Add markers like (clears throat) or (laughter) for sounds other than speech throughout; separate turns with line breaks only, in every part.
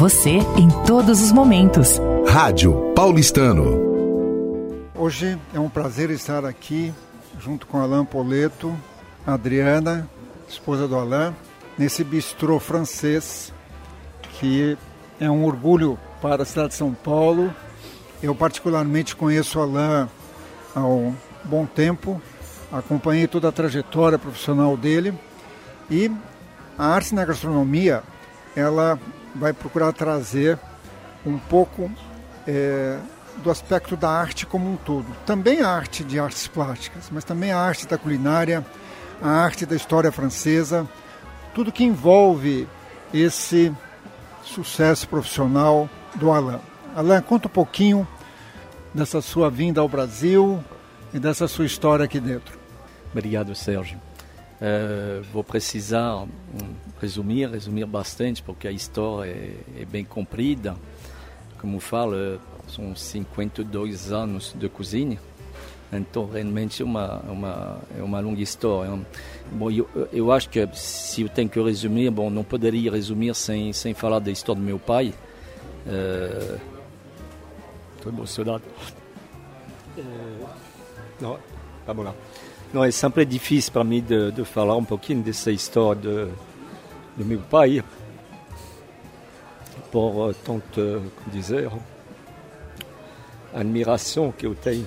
você em todos os momentos.
Rádio Paulistano.
Hoje é um prazer estar aqui junto com Alain Poleto, Adriana, esposa do Alain, nesse bistrô francês que é um orgulho para a cidade de São Paulo. Eu particularmente conheço Alain há um bom tempo, acompanhei toda a trajetória profissional dele e a arte na gastronomia ela vai procurar trazer um pouco é, do aspecto da arte como um todo. Também a arte de artes plásticas, mas também a arte da culinária, a arte da história francesa, tudo que envolve esse sucesso profissional do Alain. Alain, conta um pouquinho dessa sua vinda ao Brasil e dessa sua história aqui dentro.
Obrigado, Sérgio. Uh, vou precisar um, resumir, resumir bastante, porque a história é, é bem comprida. Como falo, são 52 anos de cozinha, então realmente é uma, uma, é uma longa história. Bom, eu, eu acho que se eu tenho que resumir, bom, não poderia resumir sem, sem falar da história do meu pai. Estou uh, emocionado. Uh, não, vamos lá. Não, é sempre difícil para mim de, de, falar um pouquinho dessa história de, de meu pai, por tanto, como dizer, admiração que eu tenho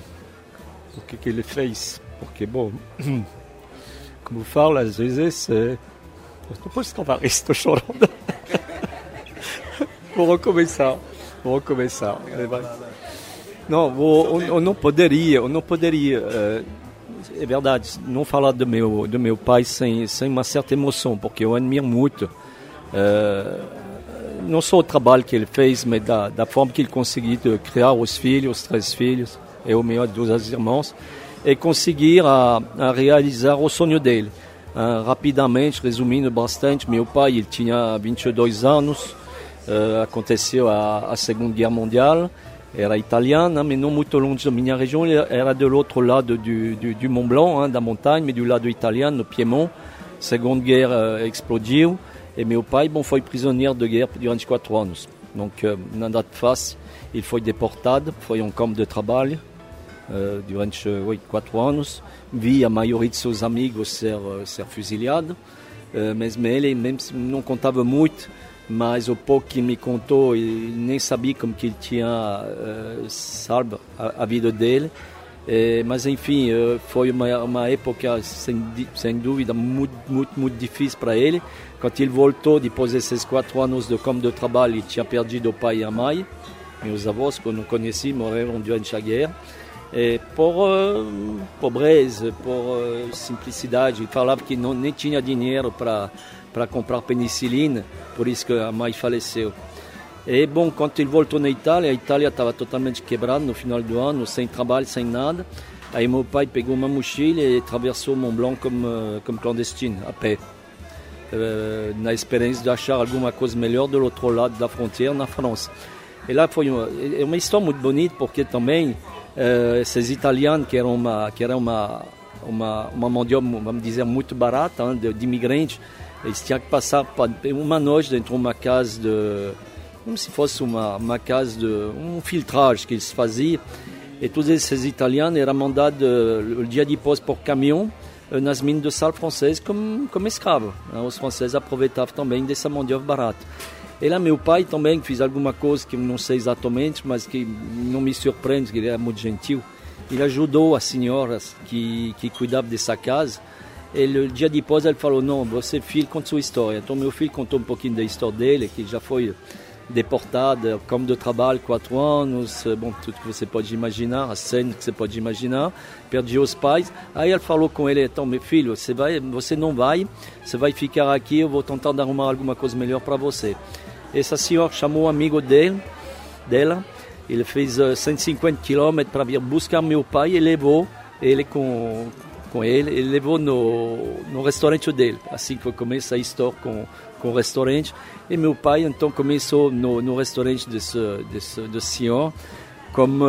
por que, que ele fez. Porque, bom, como eu falo, às vezes, é... não posso falar isso, estou chorando. vou recomeçar, vou recomeçar. Não, vou, eu, eu não poderia, eu não poderia... É é verdade, não falar do meu, do meu pai sem, sem uma certa emoção, porque eu admiro muito. Uh, não só o trabalho que ele fez, mas da, da forma que ele conseguiu criar os filhos, os três filhos, e o melhor dos irmãos, e conseguir a, a realizar o sonho dele. Uh, rapidamente, resumindo bastante, meu pai ele tinha 22 anos, uh, aconteceu a, a Segunda Guerra Mundial, era italiana, mas não muito longe da minha região, era do outro lado do, do, do Mont Blanc, hein, da montanha, mas do lado italiano, no Piemont. Segunda Guerra uh, explodiu e meu pai bom, foi prisioneiro de guerra durante quatro anos. Donc, uh, nada de fácil. Ele foi deportado, foi um campo de trabalho uh, durante oito, quatro anos. Vi a de seus amigos ser, ser fuzilado, mas ele mesmo não contava muito mas o pouco que me contou, ele nem sabia como que ele tinha uh, salvo a, a, vida dele. É, mas enfim, uh, foi uma, uma época sem, sem dúvida muito, muito, muito difícil para ele. Quando ele voltou, depois desses quatro anos de campo de trabalho, ele tinha perdido o pai e a mãe. Meus avós, que eu não conheci, morreram durante a guerra. É, por uh, pobreza, por simplicidade. Ele falava que não, nem tinha dinheiro para para comprar penicilina, por isso que a mãe faleceu. E bom, quando ele voltou na Itália, a Itália estava totalmente quebrada no final do ano, sem trabalho, sem nada. Aí meu pai pegou uma mochila e atravessou Mont Blanc como, como clandestino, a pé. Uh, na esperança de achar alguma coisa melhor do outro lado da fronteira, na França. E lá foi uma, uma história muito bonita, porque também italianos, que eram uma, que era uma, uma, uma mão de obra, vamos dizer, barata, hein, eles tinham que passar uma noite dentro de uma casa de. como se fosse uma, uma casa de. um filtragem que eles faziam. E todos esses italianos eram mandados o dia depois por caminhão eh, nas minas de sal francês como, como escravos. Né? Os franceses aproveitavam também dessa mão de obra barata. E lá meu pai também fez alguma coisa que não sei exatamente, mas que não me surpreende, que ele era muito gentil. Ele ajudou as senhoras que, que cuidavam dessa casa ele, o dia depois ele falou, não, você filho conta sua história. Então meu filho contou um pouquinho da história dele, que já foi deportado, campo de trabalho, quatro anos, bom, tudo que você pode imaginar, a cena que você pode imaginar, perdi os pais. Aí ele falou com ele, então meu filho, você, vai, você não vai, você vai ficar aqui, eu vou tentar arrumar alguma coisa melhor para você. Essa senhora chamou um amigo dele, dela, ele fez uh, 150 quilômetros para vir buscar meu pai e levou ele com com ele, ele levou no, no restaurante dele. Assim que começa a história com, com o restaurante. E meu pai então começou no, no restaurante desse, desse, desse senhor, como,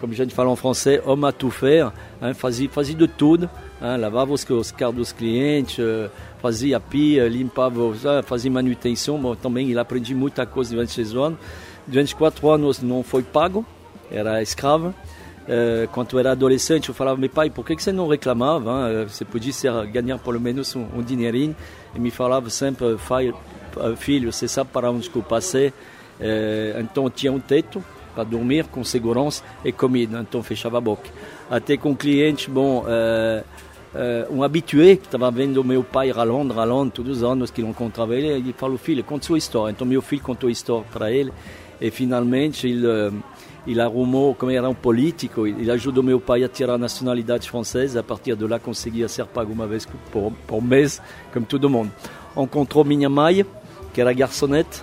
como a gente fala em francês, homme à tout faire, hein, fazia, fazia de tudo. Hein, lavava os, os carros dos clientes, uh, fazia pia, limpava, uh, fazia manutenção. Bom, também ele aprendeu muita coisa durante esses anos. Durante quatro anos não foi pago, era escravo. Uh, quando era adolescente, eu falava, meu pai, por que, que você não reclamava? Hein? Você podia ser, ganhar pelo menos um, um dinheirinho. E me falava sempre, filho, você sabe para onde eu passei. Uh, então tinha um teto para dormir com segurança e comida, então fechava a boca. Até com cliente, bom, uh, um habitué que estava vendo meu pai ralando, ralando, todos os anos que ele encontrava ele, ele falou, filho, conta sua história. Então meu filho contou a história para ele e finalmente ele ele arrumou, como era um político, ele ajudou meu pai a tirar a nacionalidade francesa. A partir de lá, conseguia ser pago uma vez por, por mês, como todo mundo. Encontrou minha mãe, que era garçonete.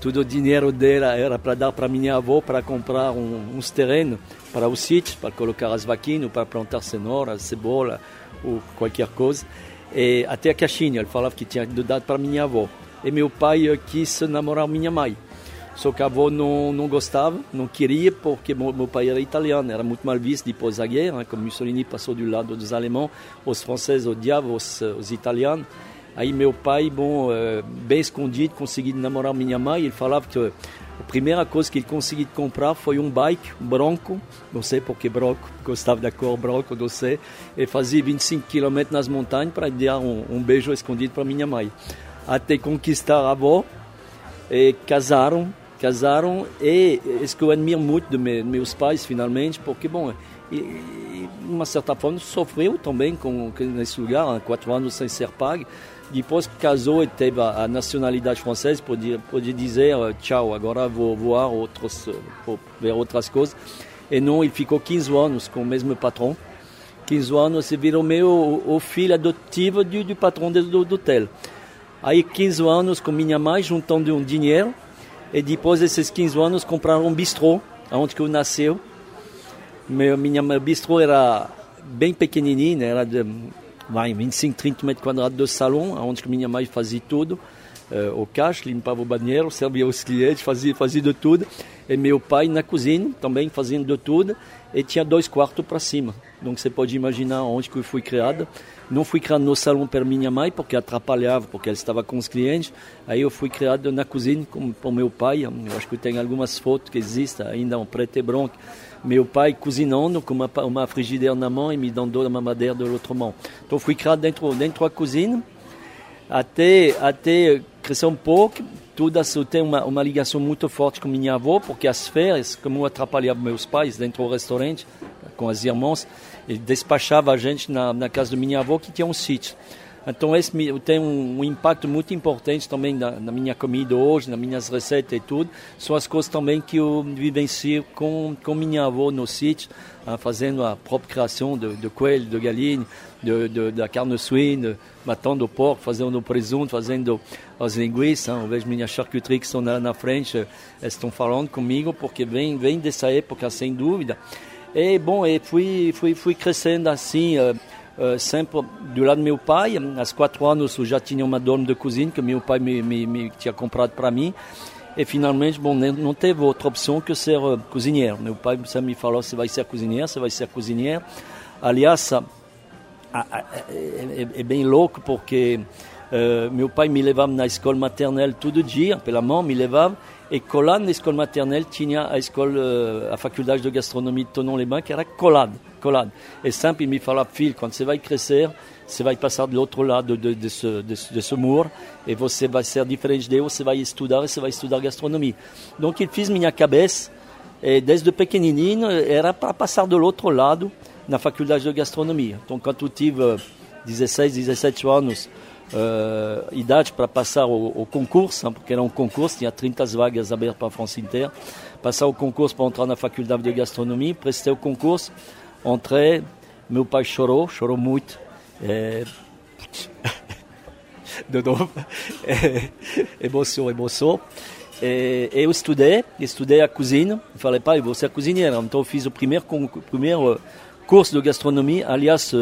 Todo o dinheiro dela era para dar para minha avó para comprar um, uns terrenos para o sítio, para colocar as vaquinas, para plantar cenoura, cebola ou qualquer coisa. E até a caixinha, ele falava que tinha dado para minha avó. E meu pai quis namorar minha mãe. Só que a avó não, não gostava, não queria, porque meu, meu pai era italiano, era muito mal visto depois da guerra, né? como Mussolini passou do lado dos alemães, os franceses odiavam os, os italianos. Aí meu pai, bom, uh, bem escondido, conseguiu namorar minha mãe. Ele falava que a primeira coisa que ele conseguiu comprar foi um bike branco, não sei porque branco, (laughs) gostava da cor branco, não sei. E fazia 25 km nas montanhas para dar um, um beijo escondido para minha mãe. Até conquistar a avó, e casaram casaram e isso que eu admiro muito de meus pais finalmente porque bom e, de uma certa forma sofreu também com, nesse lugar quatro anos sem ser pago. Depois casou e teve a, nacionalidade francesa podia dizer tchau agora vou voar outros vou ver outras coisas. E não ele ficou 15 anos com o mesmo patrão. 15 anos e virou meu o, o filho adotivo do, do patrão do, do hotel. Aí 15 anos com minha mãe juntando um dinheiro e depois desses 15 anos compraram um bistrô, onde que eu nasceu. Meu, minha bistrô era bem pequenininho, era de vai, 25, 30 metros quadrados de salão, onde que minha mãe fazia tudo. Uh, o caixa, limpava o banheiro, servia os clientes, fazia, fazia de tudo. E meu pai na cozinha, também fazendo de tudo. E tinha dois quartos para cima. Então você pode imaginar onde que eu fui criado. Não fui criado no salão para minha mãe, porque atrapalhava, porque ela estava com os clientes. Aí eu fui criado na cozinha com, com meu pai. Eu acho que tem algumas fotos que existem ainda, um preto e branco. Meu pai cozinhando com uma, uma frigideira na mão e me dando uma madeira da outra mão. Então fui criado dentro, dentro da cozinha até, até crescer um pouco. Tudo isso tem uma, uma ligação muito forte com minha avó, porque as férias, como eu atrapalhava meus pais dentro do restaurante, com as irmãs, ele despachava a gente na, na casa da minha avó que tinha um sítio. Então esse tem um, um impacto muito importante também na, na, minha comida hoje, nas minhas receitas e tudo. São as coisas também que eu vivencio com, com minha avó no sítio, ah, fazendo a própria criação de, de coelho, de galinha, de, de, da carne suína, matando o porco, fazendo o presunto, fazendo as linguiças. Eu vejo minha charcuterie que estão na, na frente, estão falando comigo porque vem, vem dessa época, sem dúvida. E bom, e fui, fui, fui crescendo assim, uh, uh, sempre do lado do meu pai. Aos quatro anos eu já tinha uma dona de cozinha que meu pai me, me, me tinha comprado para mim. E finalmente, bom, não teve outra opção que ser uh, cozinheiro. Meu pai sempre me falou: você vai ser cozinheiro, você vai ser cozinheiro. Aliás, é, é, bem louco porque meu pai me levava na escola maternelle todo dia, pela mão, me levava. E colado na escola maternelle tinha a escola, a faculdade de gastronomia de Tonon-les-Bains, que era colado, colado. E sempre me falava, filho, quando você vai crescer, você vai passar do outro lado de, desse, desse, desse muro e você vai ser diferente dele, você vai estudar, você vai estudar gastronomia. Então, ele fez minha cabeça, e desde pequenininho, era para passar do outro lado na faculdade de gastronomia. Então, quando eu tive 16, 17 anos, uh, idade para passar o, o concurso, porque era um concurso, tinha 30 vagas abertas para a França inteira. Passar o concurso para entrar na faculdade de gastronomia, prestei o concurso, entrei, meu pai chorou, chorou muito. É... (laughs) de novo, é... emoção, emoção. E eu estudei, estudei a cozinha, falei, pai, você é cozinheiro. Então eu fiz o primeiro, primeiro curso de gastronomia, aliás,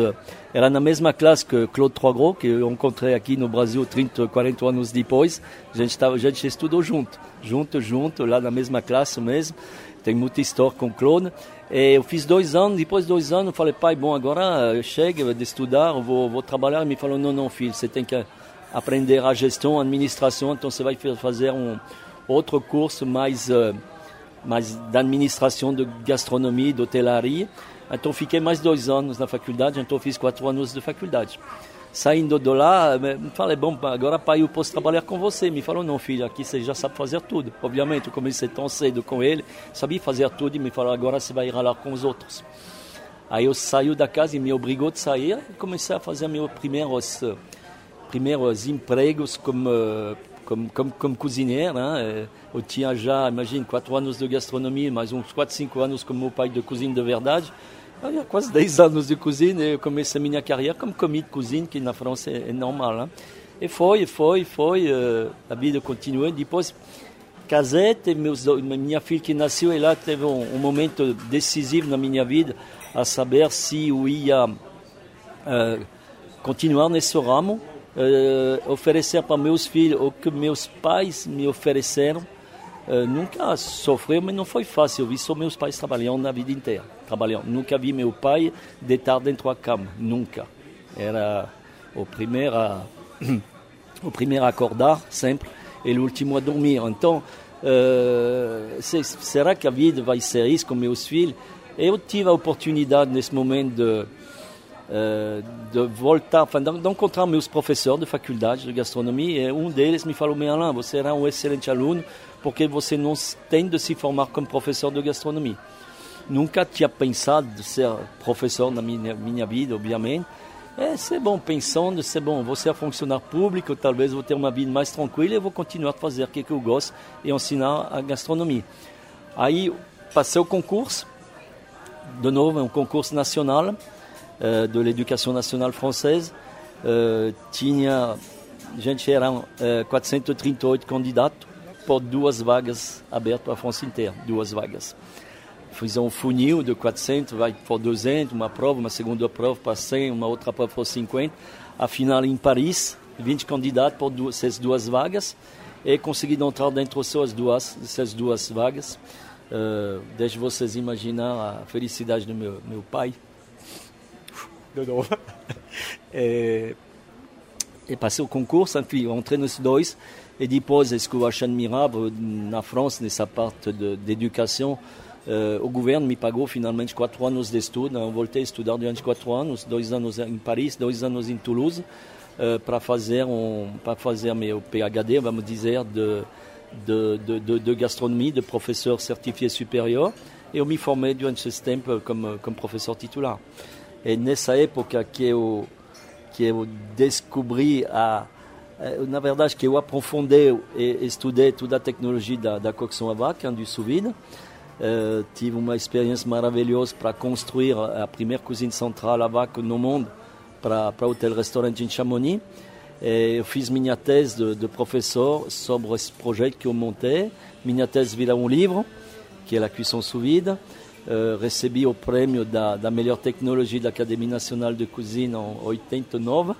era na mesma classe que Claude Troisgros, que eu encontrei aqui no Brasil 30, 40 anos depois. A gente, tava, a gente estudou junto, junto, junto, lá na mesma classe mesmo. Tem muita história com Claude. E eu fiz dois anos, depois de dois anos, eu falei, pai, bom, agora chega de estudar, vou, vou trabalhar. Ele me falou, não, não, filho, você tem que aprender a gestão, a administração, então você vai fazer um outro curso mais, mais da administração de gastronomia de hotelaria. Então fiquei mais dois anos na faculdade, então fiz quatro anos de faculdade. Saindo de lá, falei, bom, agora pai, eu posso trabalhar com você. Me falou, não filho, aqui você já sabe fazer tudo. Obviamente, eu comecei tão cedo com ele, sabia fazer tudo e me falou, agora você vai ir lá com os outros. Aí eu saí da casa e me obrigou a sair e comecei a fazer meus primeiros, primeiros empregos como, como, como, como cozinheiro. Né? Eu tinha já, imagine, quatro anos de gastronomia, mais uns quatro, cinco anos como meu pai de cozinha de verdade. Há quase 10 anos de cozinha, eu comecei minha carreira como comida de cozinha, que na França é, é normal. Hein? E foi, foi, foi, uh, a vida continuou. Depois casei, meus, minha filha que nasceu, e lá teve um, um, momento decisivo na minha vida, a saber se eu ia uh, continuar nesse ramo, uh, oferecer para meus filhos o que meus pais me ofereceram. Nunca sofreu, mas não foi fácil. Eu vi só meus pais trabalhando na vida inteira trabalhando. Nunca vi meu pai deitar dentro da cama, nunca. Era o primeiro a, (clears throat) o primeiro a acordar sempre e o último a dormir. Então, uh, será que a vida vai ser isso com meus filhos? Eu tive a oportunidade nesse momento de, uh, de voltar, de, encontrar meus professores de faculdade de gastronomia e um deles me falou, meu Alain, você era um excelente aluno porque você não tem de se formar como professor de gastronomia. Nunca tinha pensado de ser professor na minha, minha vida, obviamente. É, ser bom pensando, ser bom, vou ser funcionário público, talvez vou ter uma vida mais tranquila e vou continuar a fazer o que eu gosto e ensinar a gastronomia. Aí passei o concurso, de novo, é um concurso nacional uh, de l'éducation nationale française. Uh, tinha, a gente eram uh, 438 candidatos por duas vagas abertas à França inteira, duas vagas fiz um funil de 400, vai por 200, uma prova, uma segunda prova para 100, uma outra prova para 50. Afinal, em Paris, 20 candidatos por duas, essas duas vagas e consegui entrar dentro dessas duas, dessas duas vagas. Uh, deixe vocês imaginar a felicidade do meu, meu pai. De novo. e, e passei o concurso, enfim, entrei nos dois. E depois, ce que eu acho admirável na França, nessa parte de, educação, Uh, o governo me pagou finalmente quatro anos de estudo. Eu voltei a estudar durante quatro anos, dois anos em Paris, dois anos em Toulouse, uh, para fazer um, para fazer meu PhD, de, de, de, de, gastronomia, de professor certifié supérieur. E eu me formei durante esse tempo como, como professor titular. E nessa época que eu que eu descobri a na verdade que eu aprofundei e estudei toda a tecnologia da, da cocção a vaca, do sous vide. Uh, tive uma experiência maravilhosa para construir a primeira cozinha central a vácuo no mundo para o hotel-restaurante em Chamonix. E eu fiz minha tese de, de, professor sobre esse projeto que eu montei. Minha tese vira um livro, que é cuisson sous vide. Uh, recebi o prêmio da, da melhor tecnologia da Academia Nacional de Cozinha em 89. Uh,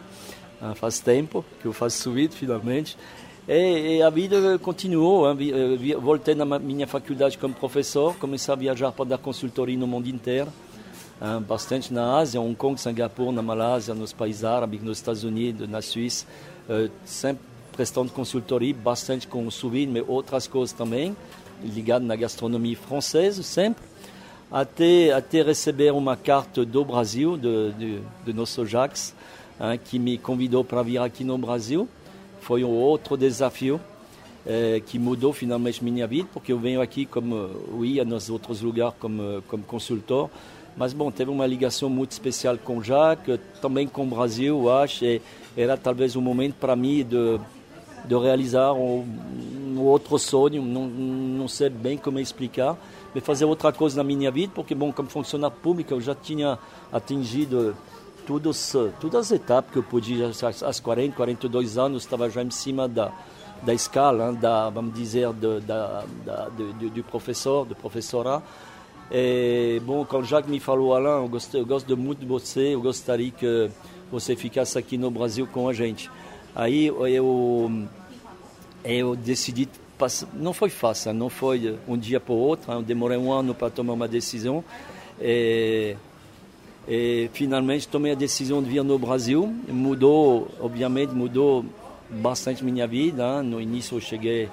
faz tempo que eu faço vide, finalmente. E, e, a vida continuou. Voltei na minha faculdade como professor, comecei a viajar para dar consultoria no mundo inteiro, bastante na Ásia, Hong Kong, Singapura, na Malásia, nos países árabes, nos Estados Unidos, na Suíça, sempre prestando consultoria, bastante com sous mas outras coisas também, ligado na gastronomia francesa, sempre, até, até receber uma carta do Brasil, de, de, de nosso Jacques, que me convidou para vir aqui no Brasil. Foi um outro desafio eh, que mudou finalmente minha vida, porque eu venho aqui como eu ia nos outros lugares como, como consultor, mas bom, teve uma ligação muito especial com o Jacques, também com o Brasil, eu acho, e era talvez um momento para mim de, de realizar um, um outro sonho, não, não sei bem como explicar, mas fazer outra coisa na minha vida, porque bom, como funcionário público eu já tinha atingido todos, todas as etapas que eu podia, às 40, 42 anos, estava já em cima da, da escala, da, vamos dizer, do, da, da, do, do professor, do professora. E, bom, quando Jacques me falou, Alain, eu gosto, eu gosto muito de você, eu gostaria que você ficasse aqui no Brasil com a gente. Aí eu, eu decidi, não foi fácil, não foi um dia para o outro, eu demorei um ano para tomar uma decisão. E, e finalmente tomei a decisão de vir no Brasil. Mudou, obviamente, mudou bastante minha vida. No início eu cheguei,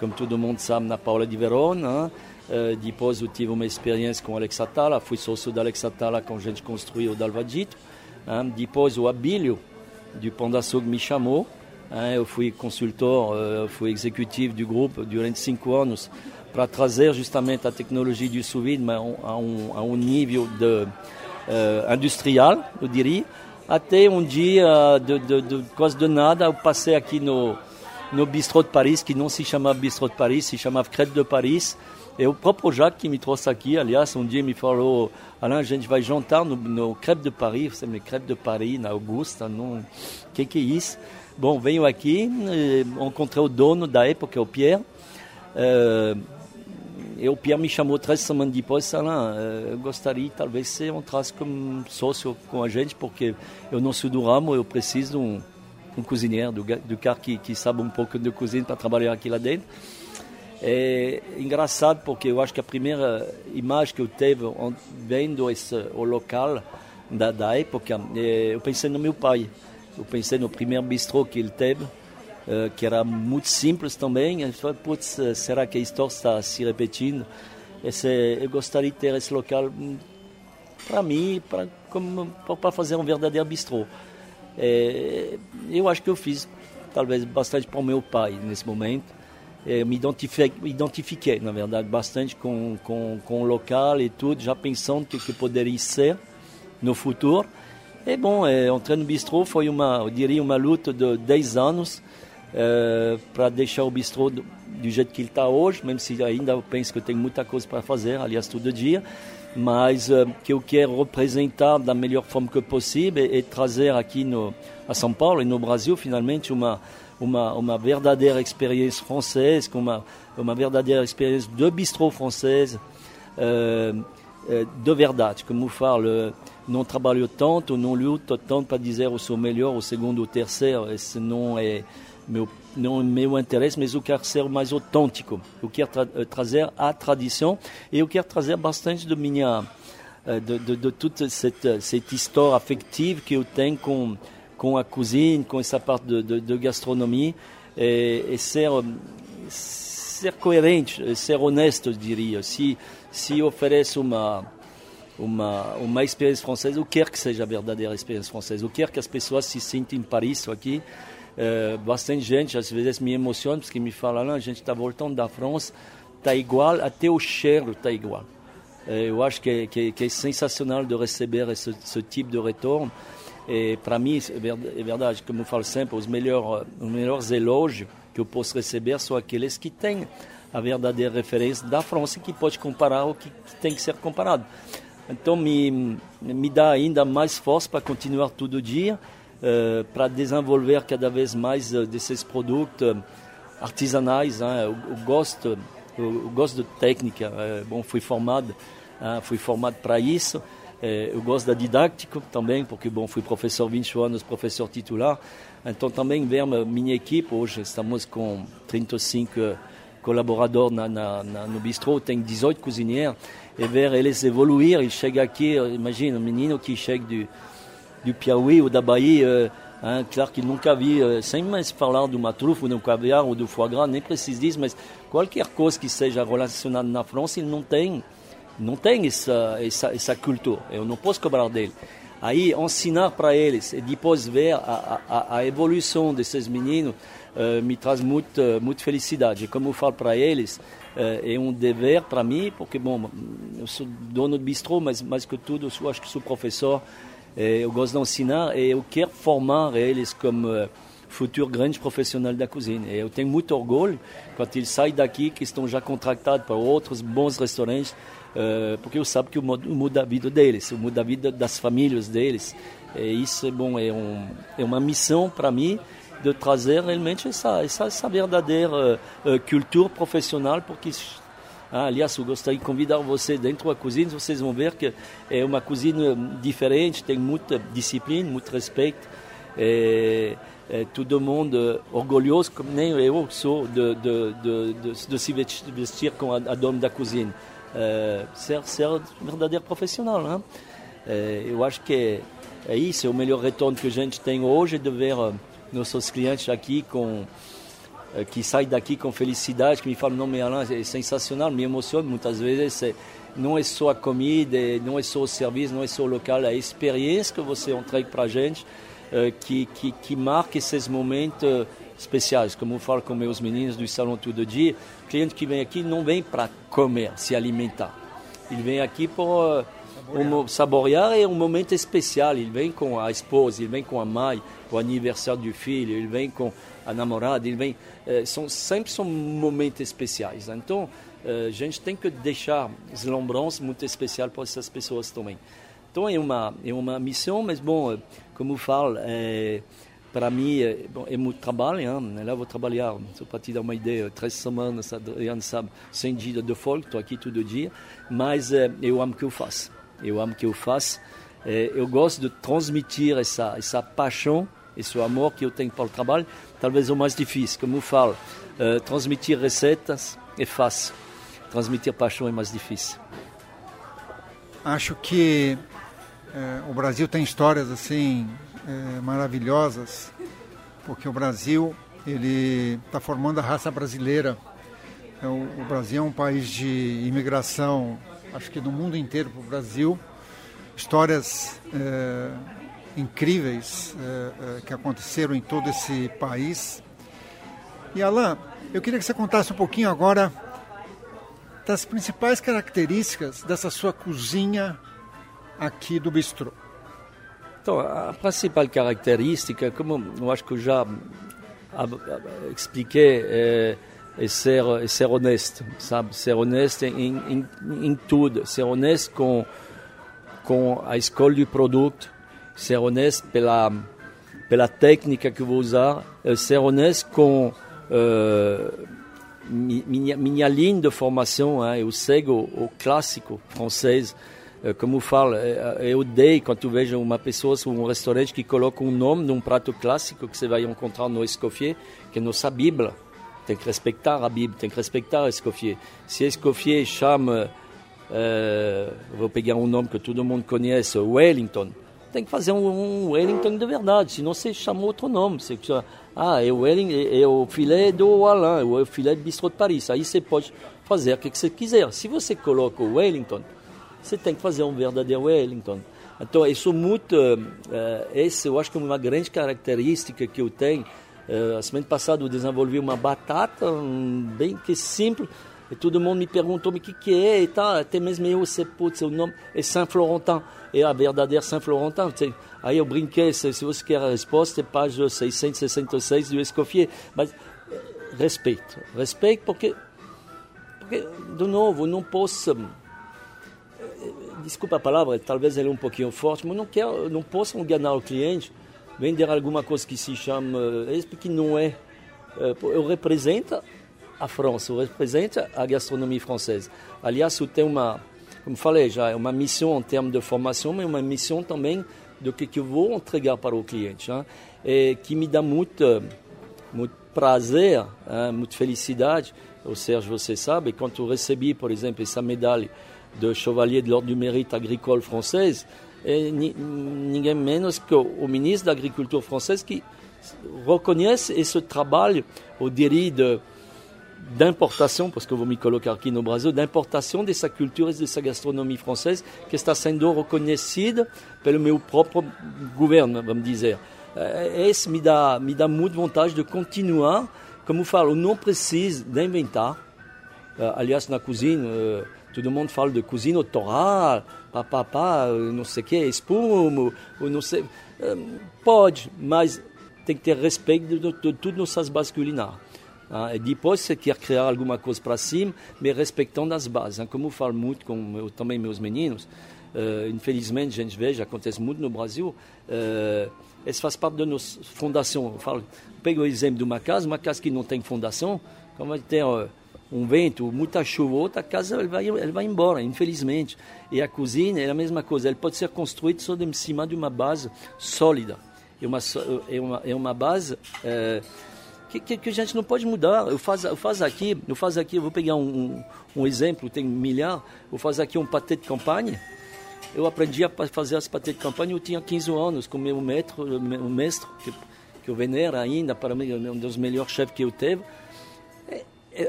como todo mundo sabe, na Paula de Verona. Uh, depois eu tive uma experiência com Alex Atala, fui sócio da Alex Atala quando a gente construiu o Dalvadito. Depois o Abílio, do Pão da Açúcar, me chamou. Eu fui consultor, uh, fui executivo do grupo durante cinco anos para trazer justamente a tecnologia do sous vide a um, nível de, industrial, eu diria. Até um dia, de, de, de, quase de nada, eu passei aqui no, no Bistrot de Paris, que não se chamava Bistrot de Paris, se chamava Crête de Paris. E o próprio Jacques que me trouxe aqui, aliás, um dia me falou, Alain, a gente vai jantar no, no Crêpe de Paris, você me Crêpe de Paris, na Augusta, não... que, que é isso? Bom, venho aqui, encontrei o dono da época, o Pierre, e o Pierre me chamou três semanas depois, Alain, eu gostaria talvez você entrasse como sócio com a gente, porque eu não sou do ramo, eu preciso de um, um cozinheiro, do, do cara que, que sabe um pouco de cozinha para trabalhar aqui lá dentro. É engraçado porque eu acho que a primeira imagem que eu tive vendo esse, o local da, da época, eu pensei no meu pai. Eu pensei no primeiro bistrô que ele teve, uh, que era muito simples também. Eu falei, putz, será que a história está se repetindo? Eu gostaria de ter esse local hum, para mim, para fazer um verdadeiro bistrô. É, eu acho que eu fiz talvez bastante para o meu pai nesse momento eu me identifiquei, identifiquei, na verdade, bastante com, com, com o local e tudo, já pensando o que, que poderia ser no futuro. E bom, é, entrar no bistrô foi uma, eu diria, uma luta de 10 anos é, para deixar o bistrô do, do jeito que ele está hoje, mesmo se ainda eu penso que eu tenho muita coisa para fazer, aliás, todo dia, mas é, que eu quero representar da melhor forma que possível e, e trazer aqui no, a São Paulo e no Brasil, finalmente, uma uma, uma verdadeira experiência française, uma, uma verdadeira experiência de bistrô française, uh, uh, de verdade. Como eu falo, não trabalho tanto, não luto tanto para dizer eu sou melhor, o segundo, o terceiro. Esse não é meu, não é meu interesse, mas eu quero ser mais autêntico. Eu quero tra trazer a tradição e eu quero trazer bastante de de, toda cette, histoire affective que eu tenho com com a cozinha, com essa parte de, de, de gastronomia e, e, ser, ser coerente, ser honesto, diria. Se, se oferece uma, uma, uma experiência francesa, eu quero que seja a verdadeira experiência francesa. Eu quero que as pessoas se sintam em Paris aqui. É, bastante gente, às vezes me emociona, porque me falam, a gente está voltando da França, está igual, até o cheiro está igual. É, eu acho que, é, que, que, é sensacional de receber esse, esse tipo de retorno. E para mim, é verdade, como eu falo sempre, os melhores, os melhores elogios que eu posso receber são aqueles que têm a verdadeira referência da França que pode comparar o que, que tem que ser comparado. Então me, me dá ainda mais força para continuar todo dia, uh, para desenvolver cada vez mais uh, desses produtos artesanais. Hein? Eu, eu, gosto, eu, eu, gosto de técnica. Uh, bom, fui formado, fui formado para isso. Eu gosto da didática também, porque bom, fui professor 20 anos, professor titular. Então também ver minha equipe, hoje estamos com 35 colaboradores na, na, na, no tem 18 cozinheiros, e ver eles evoluir, e chega aqui, imagina, um menino que chega do, do Piauí ou da Bahia, Hein, claro que nunca vi, sem mais falar de uma de um caviar ou do foie gras, nem preciso disso, mas qualquer coisa que seja relacionada na França, ele não tem tem essa, essa, essa cultura. Eu não posso cobrar dele. Aí, ensinar para eles e depois ver a, a, a evolução desses meninos uh, me traz muita, muita felicidade. Como eu falo para eles, uh, é um dever para mim, porque, bom, eu sou dono de bistrô, mas mais que tudo, eu acho que sou professor, eh, eu gosto de ensinar e eu quero formar eles como futuro grandes profissionais da cozinha. Eu tenho muito orgulho quando eles saem daqui, que estão já contratados para outros bons restaurantes, porque eu sabe que muda a vida deles, muda a vida das famílias deles. E isso é bom, é, um, é uma missão para mim de trazer realmente essa, essa, essa verdadeira uh, cultura profissional, porque Ah, aliás, eu gostaria de convidar você dentro da cozinha, vocês vão ver que é uma cozinha diferente, tem muita disciplina, muito respeito. É, é, todo mundo orgulhoso, como nem eu sou, de, de, de, de, se vestir com a, a dona da cozinha. É, ser, ser verdadeiro profissional. Né? É, eu acho que é, isso, o melhor retorno que a gente tem hoje, de ver nossos clientes aqui com uh, que saem daqui com felicidade, que me falam, não, mais Alain, é sensacional, me emociona muitas vezes, é, não é só a comida, não é só o serviço, não é só o local, a experiência que você entrega para a gente, uh, que, que, que marca esses momentos especiais, como eu falo com meus meninos do salão todo dia, o cliente que vem aqui não vem para comer, se alimentar, ele vem aqui por um, saborear é um momento especial. Ele vem com a esposa, ele vem com a mãe, o aniversário do filho, ele vem com a namorada, ele vem. Eh, são, sempre são momentos especiais. Então, eh, a gente tem que deixar as lembranças muito especiais para essas pessoas também. Então, é uma, é uma missão, mas, bom, eh, como eu falo, é, para mim é, bom, é muito trabalho. Hein? Lá vou trabalhar, só para te dar uma ideia, três semanas, sabe, sem dia de folga, estou aqui todo dia, mas é, eu amo o que eu faço eu amo que eu faço. É, eu gosto de transmitir essa, essa paixão, esse amor que eu tenho para o trabalho, talvez o mais difícil. Como eu falo, é, transmitir receitas é fácil, transmitir paixão é mais difícil.
Acho que é, o Brasil tem histórias assim maravilhosas, porque o Brasil ele está formando a raça brasileira. O, o Brasil é um país de imigração acho que no mundo inteiro para o Brasil, histórias é, incríveis é, que aconteceram em todo esse país. E Alain, eu queria que você contasse um pouquinho agora das principais características dessa sua cozinha aqui do bistrô.
Então, a principal característica, como eu acho que eu já expliquei, é e ser, ser honesto, sabe? Ser honesto em, em, em tudo, ser honesto com, com a escolha do produto, ser honesto pela, pela técnica que vou usar, ser honesto com uh, minha, minha linha de formação. Hein? Eu sigo o, clássico francês, uh, como falo, eu odeio quando vejo uma pessoa, um restaurante que coloca um nome num prato clássico que você vai encontrar no Escoffier, que é nossa Bíblia tem que respeitar a Bíblia, tem que respeitar Escoffier. Se Escoffier chama, uh, vou pegar um nome que todo mundo conhece, Wellington, tem que fazer um, um Wellington de verdade, senão você chama outro nome. Você, ah, é o, Wellington, é, o filé do Alain, é o filé do Bistrot de Paris. Aí você pode fazer o que você quiser. Se você coloca o Wellington, você tem que fazer um verdadeiro Wellington. Então, isso muito, uh, esse eu acho que é uma grande característica que eu tenho a semana passada eu desenvolvi uma batata bem que simples. E todo mundo me perguntou o que, que é e tal. Até mesmo eu sei, putz, o nome é Saint-Florentin. É a verdadeira Saint-Florentin. Aí eu brinquei, se, se, você quer a resposta, é página 666 do Escoffier. Mas eh, respeito. Respeito porque, porque de novo, não posso... Eh, desculpa a palavra, talvez ela é um pouquinho forte, mas não, quero, não posso enganar o cliente vender alguma coisa que se chama, isso porque não é, eh, eu represento a França, eu represento a gastronomia francesa. Aliás, eu tenho uma, como falei já, é uma missão em termos de formação, mas uma missão também do que, que eu vou entregar para o cliente, é, que me dá muito, muito prazer, hein, muita felicidade. O Sérgio, você sabe, quando eu recebi, por exemplo, essa medalha de Chevalier de l'Ordre du Mérite Agricole française, é ninguém menos que o ministro da Agricultura francês que reconhece esse trabalho, eu diria, de, da importação, porque eu vou me colocar aqui no Brasil, da importação dessa cultura e dessa gastronomia francesa que está sendo reconhecida pelo meu próprio governo, vamos dizer. Isso me dá, me dá muita vontade de continuar. Como eu falo, não preciso de inventar. Aliás, na cozinha, todo mundo fala de cozinha autoral, papapá, não sei o que, espuma, ou não sei. Hum, pode, mas tem que ter respeito de, de, de tudo nossas bases culinares. Ah, e depois, se quer criar alguma coisa para cima, mas respeitando as bases. Hein? Como eu falo muito com eu, também meus meninos, uh, infelizmente, a gente já acontece muito no Brasil, uh, faz parte da nossa fundação. Eu falo, pego o exemplo de uma casa, uma casa que não tem fundação, como vai ter uh, um vento, muita chuva, outra casa ele vai, ele vai embora, infelizmente. E a cozinha é a mesma coisa, ele pode ser construído só de cima de uma base sólida. É uma, é uma, é uma base é, que, que, que, a gente não pode mudar. Eu faço, eu faço aqui, eu faço aqui, eu vou pegar um, um, exemplo, tem milhar, eu faço aqui um patê de campanha. Eu aprendi a fazer as patês de campanha, eu tinha 15 anos, com meu metro, o mestre, que, que eu venero ainda, para mim, um dos melhores chefes que eu teve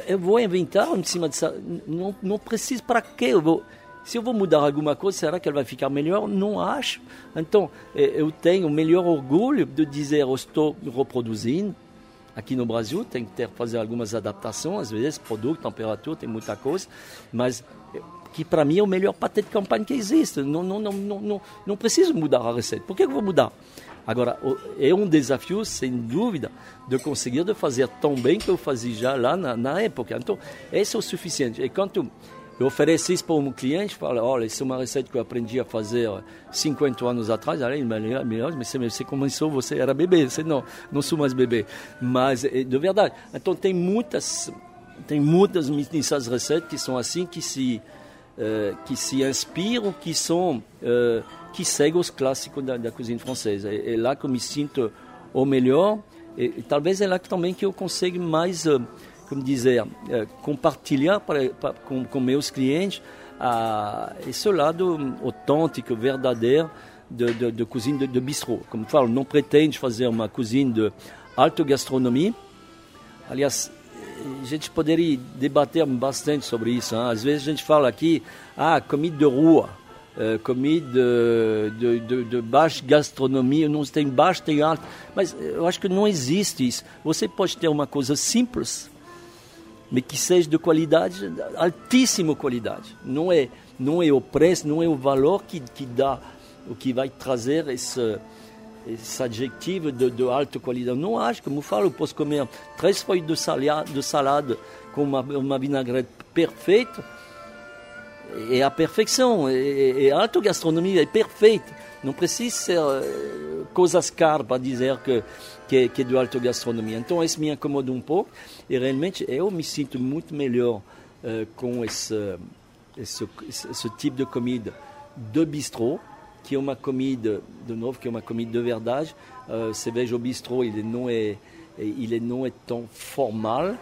eu vou inventar em cima disso. Não, não preciso para quê? Eu vou, se eu vou mudar alguma coisa, será que ela vai ficar melhor? Não acho. Então, eu tenho o melhor orgulho de dizer eu estou reproduzindo. Aqui no Brasil tem que ter, fazer algumas adaptações, às vezes, produto, temperatura, tem muita coisa, mas que para mim é o melhor patê de campanha que existe. Não, não, não, não, não, não preciso mudar a receita. Por que eu vou mudar? Agora, é um desafio, sem dúvida, de conseguir de fazer tão bem que eu fazia já lá na, na época. Então, esse é o suficiente. E quando eu ofereço isso para um cliente, falo, olha, isso é uma receita que eu aprendi a fazer 50 anos atrás, aí, melhor, mas você começou, você era bebê, você não, não sou mais bebê. Mas, é, de verdade, então tem muitas, tem muitas dessas receitas que são assim, que se, uh, que se inspiram, que são... Uh, que segue os clássicos da, da cozinha francesa. É, é, lá que eu me sinto o melhor e, e, talvez é lá que também que eu consigo mais, uh, como dizer, uh, compartilhar para, para, com, com meus clientes uh, esse lado autêntico, verdadeiro de, de, de cozinha de, de bistrô. Como falo, não pretende fazer uma cozinha de alta gastronomia. Aliás, a gente poderia debater bastante sobre isso. Hein? Às vezes a gente fala aqui, ah, comida de rua uh, comida de, de, de, baixa gastronomia, não tem baixo, tem alto, mas eu acho que não existe isso. Você pode ter uma coisa simples, mas que seja de qualidade, altíssima qualidade. Não é, não é o preço, não é o valor que, que dá, o que vai trazer esse, esse adjetivo de, de alta qualidade. Não acho, como eu falo, eu posso comer três folhas de salada, de salada com uma, uma vinagrete perfeita, a perfeição, é, é a alta gastronomia é perfeita. Não precisa ser uh, coisas caras para dizer que, que, que é de alta gastronomia. Então, isso me incomoda um pouco e realmente eu me sinto muito melhor uh, com esse, esse, esse, tipo de comida de bistrô, que é uma comida, de novo, que é uma comida de verdade. Uh, veja o bistrô, ele não é, ele não é tão formal,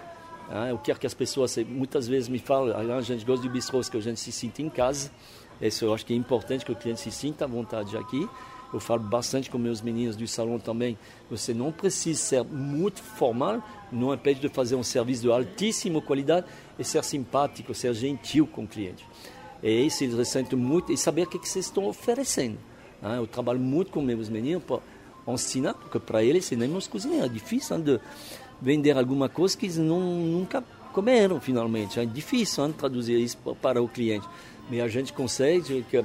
ah, eu quero que as pessoas muitas vezes me falam, ah, a gente gosta de bistrôs que a gente se sinta em casa. Isso eu acho que é importante que o cliente se sinta à vontade aqui. Eu falo bastante com meus meninos do salão também. Você não precisa ser muito formal, não impede de fazer um serviço de altíssima qualidade e ser simpático, ser gentil com o cliente. E isso eles ressentem muito e saber o que, que vocês estão oferecendo. Ah, eu trabalho muito com meus meninos para ensinar, porque para eles, nem meus cozinheiros, é difícil de vender alguma coisa que eles não, nunca comeram finalmente. É difícil hein, traduzir isso para o cliente. Mas a gente consegue que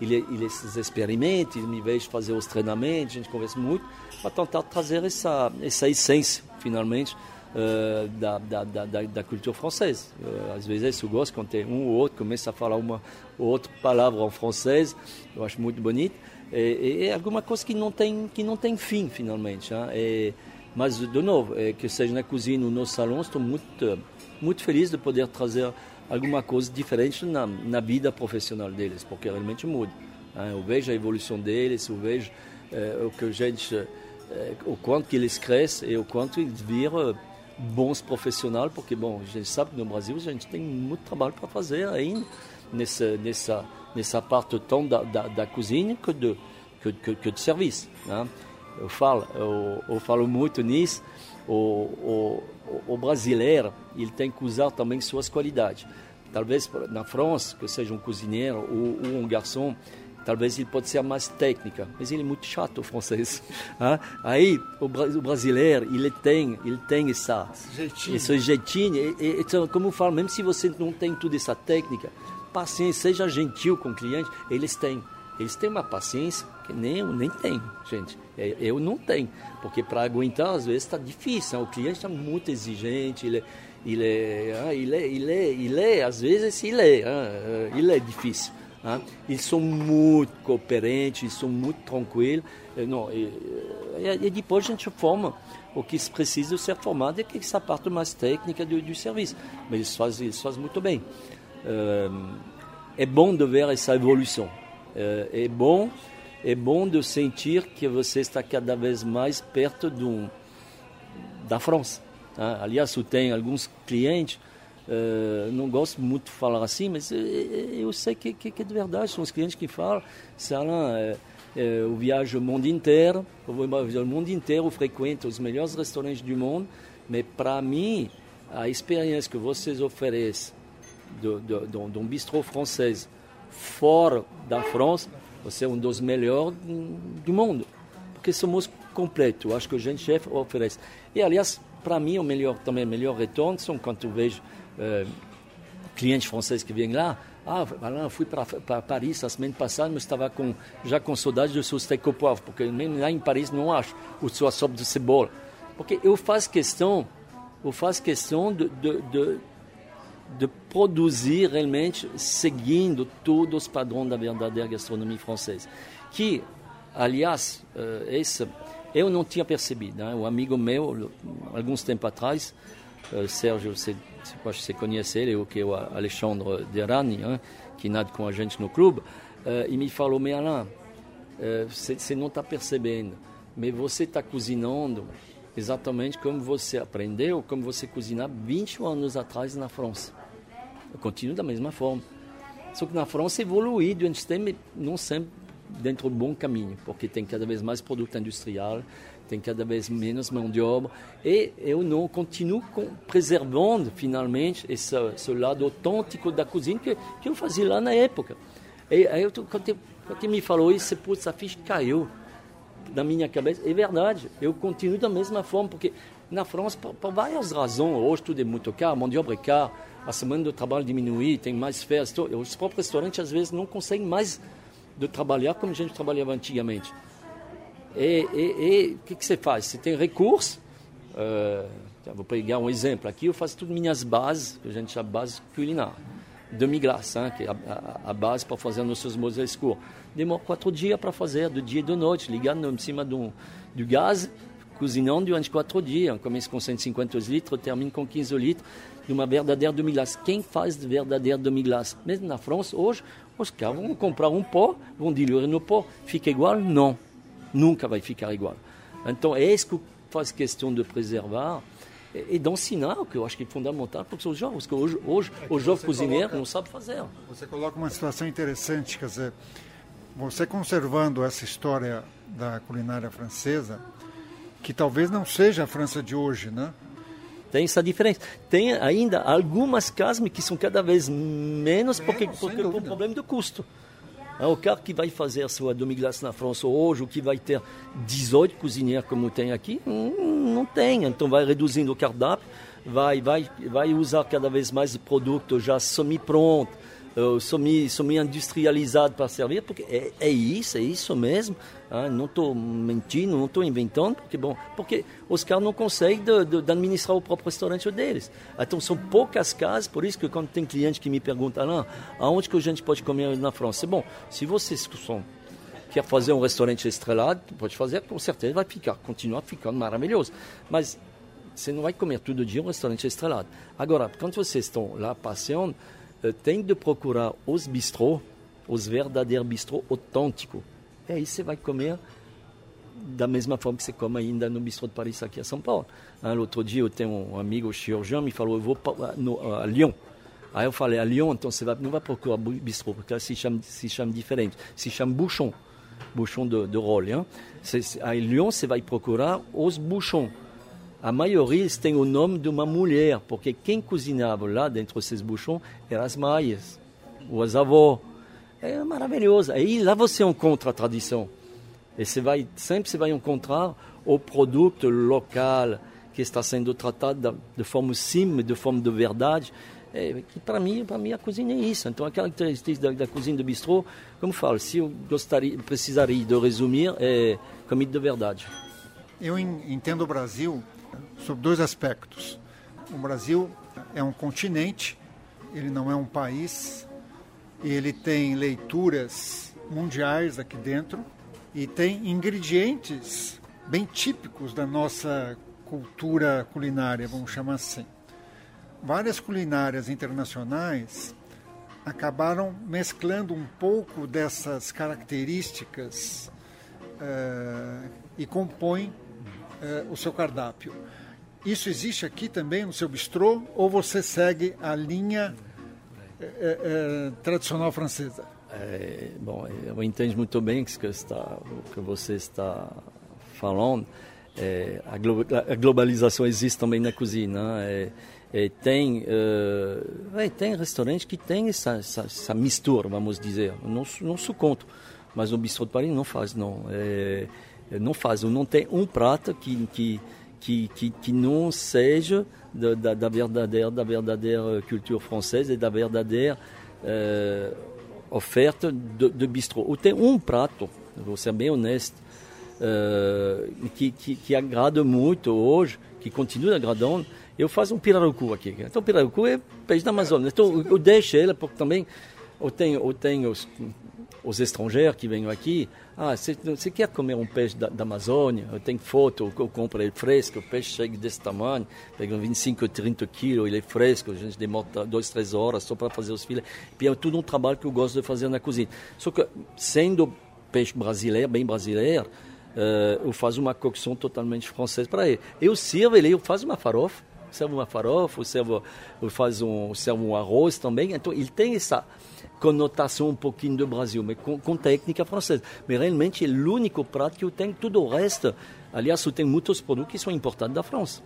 ele, eles experimentem, em vez de fazer os treinamentos, a gente conversa muito para tentar trazer essa, essa essência, finalmente, uh, da, da, da, da, cultura francesa. Uh, às vezes eu gosto quando tem um ou outro começa a falar uma ou outra palavra em francês, eu acho muito bonito. É, é alguma coisa que não tem, que não tem fim, finalmente. Hein? É, mas, de novo, é, que seja na cozinha, no nosso salão, estou muito, muito feliz de poder trazer alguma coisa diferente na, na vida profissional deles, porque realmente muda. Né? Eu vejo a evolução deles, eu vejo é, o que a gente, é, o quanto que eles crescem e o quanto eles viram bons profissionais, porque, bom, a gente sabe que no Brasil a gente tem muito trabalho para fazer ainda nessa, nessa, nessa parte tão da, da, da cozinha que de, que, que, que de serviço. Né? Eu falo, eu, eu falo muito nisso. O, o, o, brasileiro ele tem que usar também suas qualidades. Talvez na França, que seja um cozinheiro ou, ou um garçom, talvez ele pode ser mais técnica, mas ele é muito chato o francês. (laughs) Aí o, brasileiro ele tem, ele tem essa jeitinho, esse jeitinho. E, e, então, como eu falo, mesmo se você não tem toda essa técnica, paciência, seja gentil com o cliente, eles têm. Eles têm uma paciência que nem nem tenho, gente. É, eu não tenho, porque para aguentar às vezes está difícil. O cliente está muito exigente, ele, ele, é, ele, é, ele, é, ele é, às vezes ele é, ah, ele é difícil. Eles são muito cooperantes, são muito tranquilos. Não, e, e depois a gente forma o que precisa ser formado é que essa parte mais técnica do, do serviço. Mas eles fazem, eles fazem muito bem. É bom de ver essa evolução. Uh, é bom é bom de sentir que você está cada vez mais perto do, da França. Tá? Aliás, eu tenho alguns clientes, uh, não gosto muito de falar assim, mas eu sei que, que, que, é de verdade. São os clientes que falam, é, eu viajo o mundo inteiro, eu vou o mundo inteiro, eu frequento os melhores restaurantes do mundo, mas para mim, a experiência que vocês oferecem de, de um bistrô francês fora da França, você é um dos melhores do mundo. Porque somos completos, acho que o Gente Chef oferece. E, aliás, para mim, o melhor, também, melhor retorno são quando eu vejo uh, clientes franceses que vêm lá. Ah, Alain, fui para Paris a semana passada, mas estava com, já com saudade do seu steak au poivre, porque nem lá em Paris não acho o seu sopa de cebola. Porque eu faço questão, eu faço questão de, de, de de produzir realmente seguindo todos os padrões da verdadeira gastronomia francesa. Que, aliás, uh, esse, eu não tinha percebido. Né? Um amigo meu, alguns tempos atrás, uh, Sérgio, você, você conhece ele, que é o Alexandre Derani, que nada com a gente no clube, uh, e me falou, mas Alain, você não está percebendo, mas você está cozinhando exatamente como você aprendeu, como você cozinhava 20 anos atrás na França. Eu continuo da mesma forma. Só que na França evoluiu durante esse tempo, não sempre dentro do bom caminho, porque tem cada vez mais produto industrial, tem cada vez menos mão de obra, e eu não continuo com, preservando finalmente esse, esse, lado autêntico da cozinha que, que eu fazia lá na época. E aí, eu, quando, quando me falou isso, putz, a ficha caiu da minha cabeça. É verdade, eu continuo da mesma forma, porque na França, por, por várias razões, hoje tudo é muito caro, a mão de obra é cara, a semana do trabalho diminui, tem mais férias. Os próprios restaurantes às vezes não conseguem mais de trabalhar como a gente trabalhava antigamente. E o que, que você faz? Você tem recurso. Uh, vou pegar um exemplo aqui. Eu faço tudo minhas bases, que a gente chama base culinária. Demi-glace, hein, que é a, a, a, base para fazer nossos mosés escuros. Demora quatro dias para fazer, do dia e da noite, ligando em cima do, do gás, cozinhando durante quatro dias. Começa com 150 litros, termina com 15 litros de uma verdadeira demi-glace. Quem faz de verdadeira demi-glace? Mesmo na França, hoje, os caras vão comprar um pó, vão diluir no pó. Fica igual? Não. Nunca vai ficar igual. Então, é isso que faz questão de preservar e de ensinar, o que eu acho que é fundamental para os jovens, que hoje, hoje é os jovens cozinheiros não sabem fazer.
Você coloca uma situação interessante, quer dizer, você conservando essa história da culinária francesa, que talvez não seja a França de hoje, né?
Tem essa diferença. Tem ainda algumas casas que são cada vez menos porque, porque por problema do custo. É o cara que vai fazer a sua demi-glace na França hoje, o que vai ter 18 cozinheiros como tem aqui, não tem. Então vai reduzindo o cardápio, vai, vai, vai usar cada vez mais produto já semi-pronto, eu sou me, sou me industrializado para servir, porque é, é isso, é isso mesmo. Ah, não estou mentindo, não estou inventando, porque bom, porque os caras não conseguem de, de, de, administrar o próprio restaurante deles. Então são poucas casas, por isso que quando tem cliente que me pergunta, ah, aonde que a gente pode comer na França? Bom, se vocês são quer fazer um restaurante estrelado, pode fazer, com certeza vai ficar, continuar ficando maravilhoso. Mas você não vai comer todo dia um restaurante estrelado. Agora, quando vocês estão lá passeando, tem de procurar os bistrô, os verdadeiros bistrô autênticos. E aí você vai comer da mesma forma que você come ainda no bistrô de Paris aqui a São Paulo. Ah, outro dia eu tenho um amigo cirurgião me falou eu vou para no, a Lyon. Aí eu falei a Lyon então você vai, não vai procurar bistrô porque se chama se chama diferente, se chama bouchon, bouchon de, de rôle. Hein? Aí Lyon você vai procurar os bouchons a maioria tem o nome de uma mulher, porque quem cozinhava lá dentro desses buchões eram as maias, ou as avós. É maravilhoso. Aí lá você encontra a tradição. E você vai, sempre você vai encontrar o produto local que está sendo tratado de forma simples, de forma de verdade. É, para mim, para mim a cozinha é isso. Então a característica da, da cozinha do bistrô, como falo, se eu gostaria, precisaria de resumir, é comida de verdade.
Eu entendo o Brasil sobre dois aspectos. O Brasil é um continente, ele não é um país, ele tem leituras mundiais aqui dentro e tem ingredientes bem típicos da nossa cultura culinária, vamos chamar assim. Várias culinárias internacionais acabaram mesclando um pouco dessas características uh, e compõem uh, o seu cardápio. Isso existe aqui também no seu bistrô ou você segue a linha uh, tradicional francesa?
É, bom, eu entendo muito bem o que, está, o que você está falando. É, a, glo a, globalização existe também na cozinha. Né? É, é, tem, uh, tem restaurante que tem essa, essa, essa, mistura, vamos dizer. Não, não sou mas no Bistrô de Paris não faz, não. É, não faz, não tem um prato que, que, que, que, que não seja da, da, da, verdadeira, da verdadeira cultura francesa e da verdadeira uh, oferta de, de bistrô. Ou tem um prato, vou ser bem honesto, uh, que, que, que agrada muito hoje, que continua agradando, eu faço um pirarucu aqui. Então, pirarucu é peixe da Amazônia. Então, eu deixo ele, porque também eu tenho, eu tenho os, os estrangeiros que vêm aqui. Ah, você quer comer um peixe da, da, Amazônia? Eu tenho foto, eu compro ele fresco, o peixe chega desse tamanho, pega 25, 30 quilos, ele é fresco, a gente demora duas, três horas só para fazer os filés. E é tudo um trabalho que eu gosto de fazer na cozinha. Só que, sendo peixe brasileiro, bem brasileiro, uh, eu faço uma cocção totalmente francesa para ele. Eu sirvo ele, eu faço uma farofa, serve uma farofa, serve, faz um, serve um arroz também. Então, ele tem essa conotação um pouquinho do Brasil, mas com, com técnica francesa. Mas realmente é o único prato que eu tenho. Tudo o resto, aliás, eu tenho muitos produtos que são importados da França.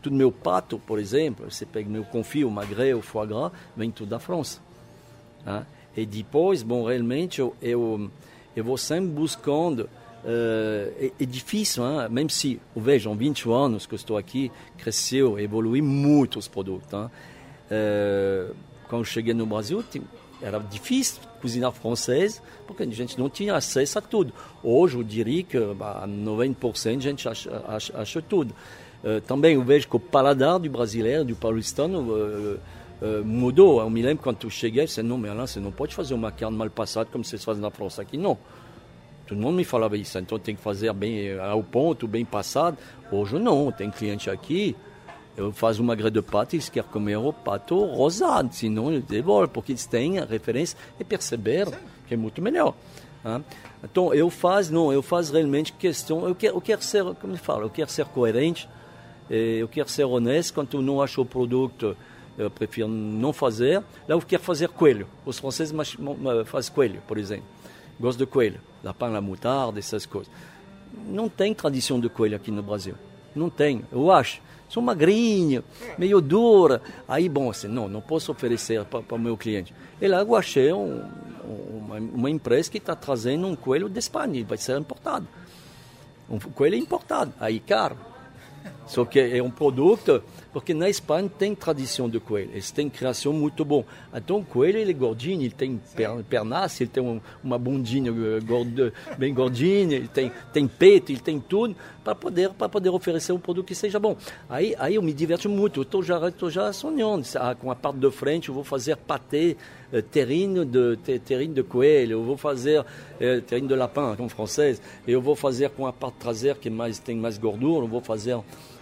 Tudo meu pato, por exemplo, você pega meu confit, o magret, o foie gras, vem tudo da França. Hein? E depois, bom, realmente eu, eu, eu vou sempre buscando Uh, é, é, difícil, hein? mesmo se, vejam, 20 anos que estou aqui, cresceu, evoluiu muito os produtos. Hein? Uh, quando cheguei no Brasil, era difícil cozinhar francês, porque a gente não tinha acesso a tudo. Hoje, eu diria que bah, 90% a gente acha, acha, acha tudo. Uh, também eu vejo que o paladar do brasileiro, do paulistano, mudou. Eu me lembro quando eu cheguei, eu disse, não, mas lá, você não pode fazer uma carne mal passada como vocês fazem na França aqui. Não. Todo mundo me falava isso, então tem que fazer bem ao ponto, bem passado. Hoje não, tem cliente aqui, eu faço uma grande de pato eles querem comer o pato rosado, senão eu devolvo, porque eles têm a referência e perceberam que é muito melhor. Hein? Então eu faço, não, eu faço realmente questão, eu quero, eu quero ser, como eu falo, eu quero ser coerente, eu quero ser honesto, quando eu não acho o produto, eu prefiro não fazer. Lá eu quero fazer coelho. Os franceses fazem coelho, por exemplo. Gosto de coelho lapin la moutarde, essas coisas. Não tem tradição de coelho aqui no Brasil. Não tem, eu acho. São magrinho, meio dura. Aí, bom, assim, não, não posso oferecer para o meu cliente. E lá eu achei um, uma, uma, empresa que está trazendo um coelho de Espanha, vai ser importado. Um coelho importado, aí caro. Só que é um produto, porque na Espanha tem tradição de coelho, eles têm criação muito bom. Então o coelho ele é gordinho, ele tem pernas, ele tem um, uma bundinha eh, bem gordinha, ele tem, tem peito, ele tem tudo, para poder, poder oferecer um produto que seja bom. Aí, aí eu me diverto muito, eu estou já, tô já sonhando, ah, com a parte de frente eu vou fazer pâté, eh, terrine de, terrine de coelho, eu vou fazer eh, terrine de lapin, em francês, eu vou fazer com a parte traseira que mais, tem mais gordura, eu vou fazer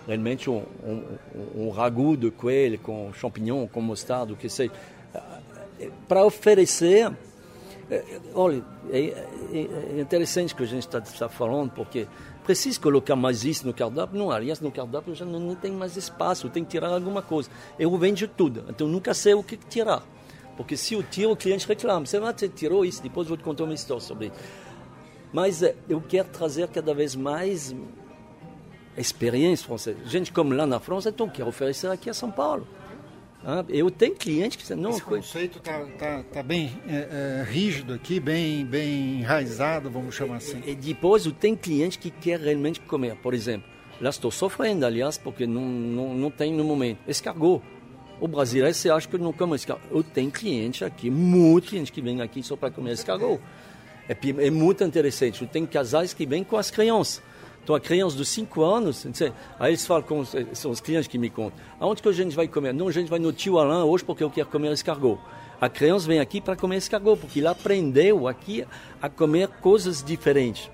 realmente um, um, um ragu de coelho com champignon, com mostarda, o que seja, para oferecer. É, olha, é, é, é interessante que a gente está tá falando, porque preciso colocar mais isso no cardápio. Não, aliás, no cardápio já não, não tem mais espaço, tem que tirar alguma coisa. Eu vendo tudo, então nunca sei o que tirar. Porque se eu tiro, o cliente reclama. Você vai tirou isso, depois vou te contar uma história sobre isso. Mas eu quero trazer cada vez mais experiência francesa. Gente como lá na França, então quer oferecer aqui a São Paulo. Eu tenho clientes que
não. Esse conceito está tá, tá bem é, é, rígido aqui, bem, bem enraizado, vamos chamar assim.
E, e depois eu tenho clientes que querem realmente comer. Por exemplo, lá estou sofrendo, aliás, porque não, não, não tem no momento. Escargot. O brasileiro, você acha que não come escargot? Eu tenho cliente aqui, muitos clientes que vêm aqui só para comer escargot. É, é muito interessante. Eu tenho casais que vêm com as crianças. Então, a criança de 5 anos, aí eles falam, com, são os clientes que me contam, aonde que a gente vai comer? Não, a gente vai no tio Alain hoje porque eu quero comer escargot. A criança vem aqui para comer escargot, porque ele aprendeu aqui a comer coisas diferentes.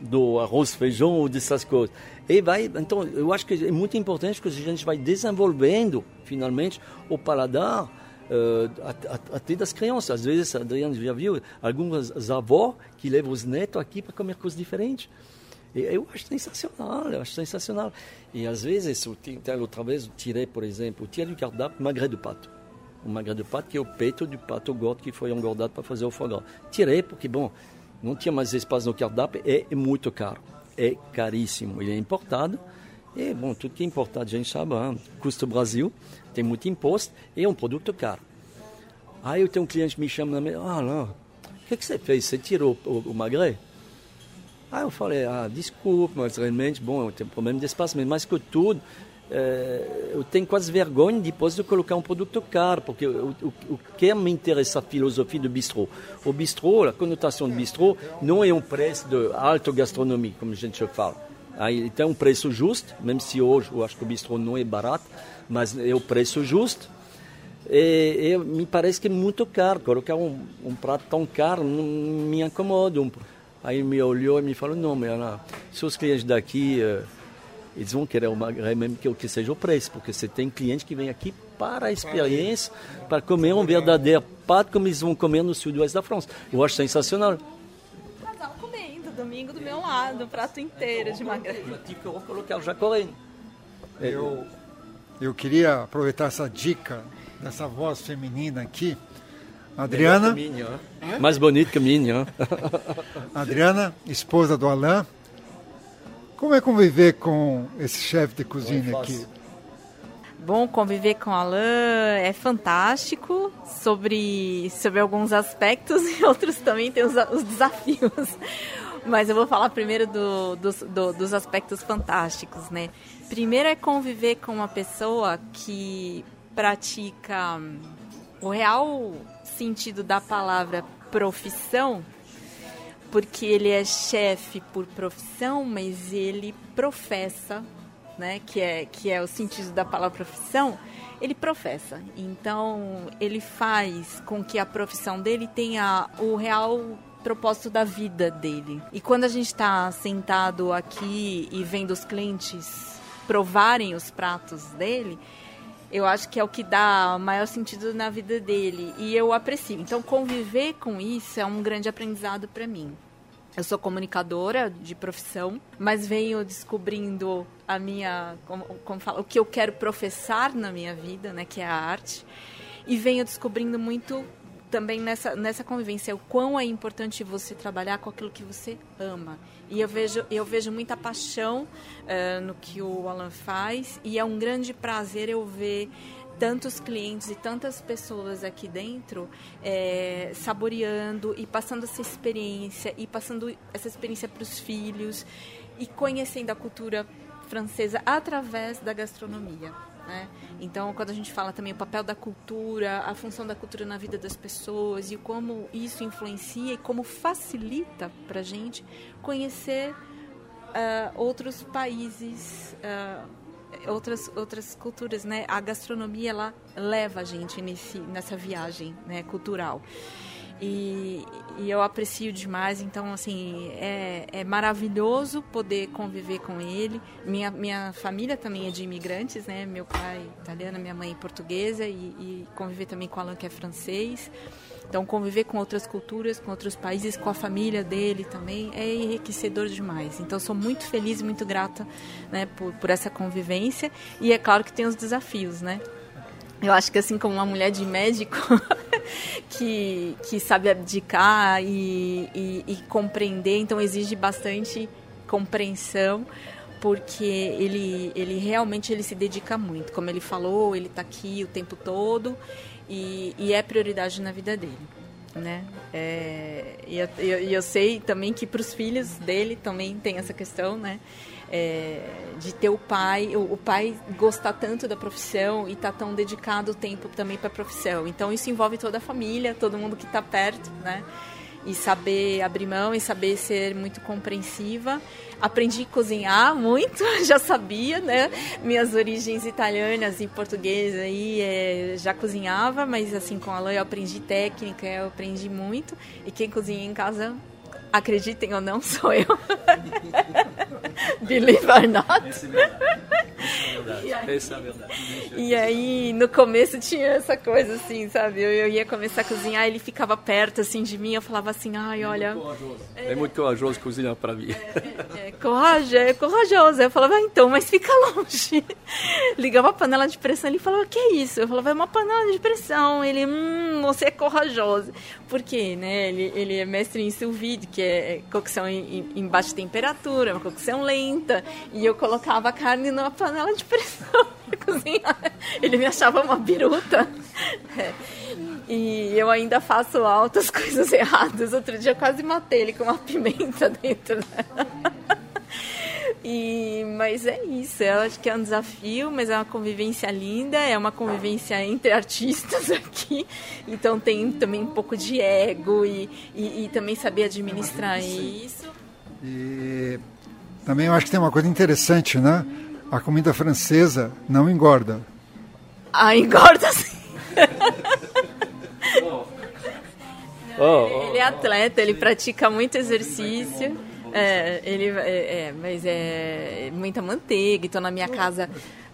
do arroz, feijão ou dessas coisas. E vai, então, eu acho que é muito importante que a gente vai desenvolvendo, finalmente, o paladar uh, até das crianças. Às vezes, a Adriana já viu algumas avós que levam os netos aqui para comer coisas diferentes. Eu acho sensacional, eu acho sensacional. E às vezes, outra vez, eu tirei, por exemplo, tirei do cardápio magre de pato. O magre de pato, que é o peito do pato gordo que foi engordado para fazer o fogão. Tirei porque, bom, não tinha mais espaço no cardápio, é, é muito caro. É caríssimo, ele é importado. E, bom, tudo que é importado a gente sabe, hein? custa o Brasil, tem muito imposto e é um produto caro. Aí eu tenho um cliente que me chama na mesa, ah, não, o que, que você fez? Você tirou o, o? Aí eu falei, ah, desculpe, mas realmente, bom, eu tenho problema de espaço, mas mais que tudo, é, eu tenho quase vergonha depois de colocar um produto caro, porque o, o, o que me interessa a filosofia do bistrô. O bistrô, a conotação do bistrô, não é um preço de alta gastronomia, como a gente fala. Aí tem um preço justo, mesmo se hoje eu acho que o bistrô não é barato, mas é o preço justo. E, e me parece que é muito caro. Colocar um, um prato tão caro não me incomoda. Aí me olhou e me falou: Não, mas se os clientes daqui. Uh, eles vão querer uma mesmo que, que seja o preço, porque você tem cliente que vem aqui para a experiência, para comer um verdadeiro pato como eles vão comer no sudoeste da França. Eu acho sensacional.
Casal comendo, domingo do meu lado, prato inteiro de magrela.
Eu vou colocar já correndo.
Eu, eu queria aproveitar essa dica dessa voz feminina aqui. Adriana.
Mais bonito que a minha. (laughs)
Adriana, esposa do Alain, como é conviver com esse chefe de cozinha é aqui?
Bom, conviver com Alain é fantástico sobre, sobre alguns aspectos (laughs) e outros também tem os, os desafios. (laughs) Mas eu vou falar primeiro do, do, do, dos aspectos fantásticos, né? Primeiro é conviver com uma pessoa que pratica o real sentido da palavra profissão porque ele é chefe por profissão, mas ele professa, né, que é que é o sentido da palavra profissão, ele professa. Então, ele faz com que a profissão dele tenha o real propósito da vida dele. E quando a gente está sentado aqui e vendo os clientes provarem os pratos dele, eu acho que é o que dá maior sentido na vida dele e eu aprecio. Então, conviver com isso é um grande aprendizado para mim. Eu sou comunicadora de profissão, mas venho descobrindo a minha, como, como fala, o que eu quero professar na minha vida, né, que é a arte, e venho descobrindo muito também nessa, nessa convivência o quão é importante você trabalhar com aquilo que você ama. E eu vejo, eu vejo muita paixão uh, no que o Alan faz e é um grande prazer eu ver tantos clientes e tantas pessoas aqui dentro é, saboreando e passando essa experiência e passando essa experiência para os filhos e conhecendo a cultura francesa através da gastronomia. Né? Então, quando a gente fala também o papel da cultura, a função da cultura na vida das pessoas e como isso influencia e como facilita para a gente conhecer uh, outros países. Uh, outras outras culturas, né? A gastronomia ela leva a gente nesse nessa viagem, né, cultural. E, e, eu aprecio demais, então assim é, é, maravilhoso poder conviver com ele. Minha, minha família também é de imigrantes, né? Meu pai italiano, minha mãe portuguesa e, e conviver também com Alan que é francês. Então, conviver com outras culturas, com outros países, com a família dele também é enriquecedor demais. Então, sou muito feliz e muito grata né, por, por essa convivência. E é claro que tem os desafios, né? Eu acho que assim como uma mulher de médico (laughs) que, que sabe abdicar e, e, e compreender, então exige bastante compreensão porque ele, ele realmente ele se dedica muito. Como ele falou, ele está aqui o tempo todo e, e é prioridade na vida dele. Né? É, e eu, eu, eu, sei também que para os filhos dele também tem essa questão, né? É, de ter o pai, o, o, pai gostar tanto da profissão e estar tá tão dedicado o tempo também para a profissão. Então isso envolve toda a família, todo mundo que está perto, né? e saber abrir mão e saber ser muito compreensiva. Aprendi a cozinhar muito, (laughs) já sabia, né? Minhas origens italianas e português aí é, já cozinhava, mas assim com a Alain eu aprendi técnica, eu aprendi muito. E quem cozinha em casa Acreditem ou não, sou eu. (laughs) Believe or not.
Essa é a verdade.
E aí, no começo tinha essa coisa assim, sabe? Eu, eu ia começar a cozinhar, ele ficava perto assim de mim, eu falava assim, ai, olha.
É muito corajoso cozinhar para mim.
É, coragem, é corajoso. Eu falava, ah, então, mas fica longe. (laughs) Ligava a panela de pressão, ele falava, que é isso? Eu falava, é uma panela de pressão. Ele, hum, você é corajoso. Por quê, né? Ele, ele é mestre em sous vide, que é cocção em, em baixa temperatura, uma cocção lenta. E eu colocava a carne numa panela de pressão (laughs) para cozinhar. Ele me achava uma biruta. É. E eu ainda faço altas (laughs) coisas erradas. Outro dia eu quase matei ele com uma pimenta dentro. E, mas é isso, eu acho que é um desafio, mas é uma convivência linda, é uma convivência entre artistas (laughs) aqui, então tem também um pouco de ego e, e, e também saber administrar isso.
E também eu acho que tem uma coisa interessante, né? A comida francesa não engorda.
Ah, engorda sim. (laughs)
Oh,
Ele é atleta, ele pratica muito exercício. É, ele é, é, mas é muita manteiga. Então na minha casa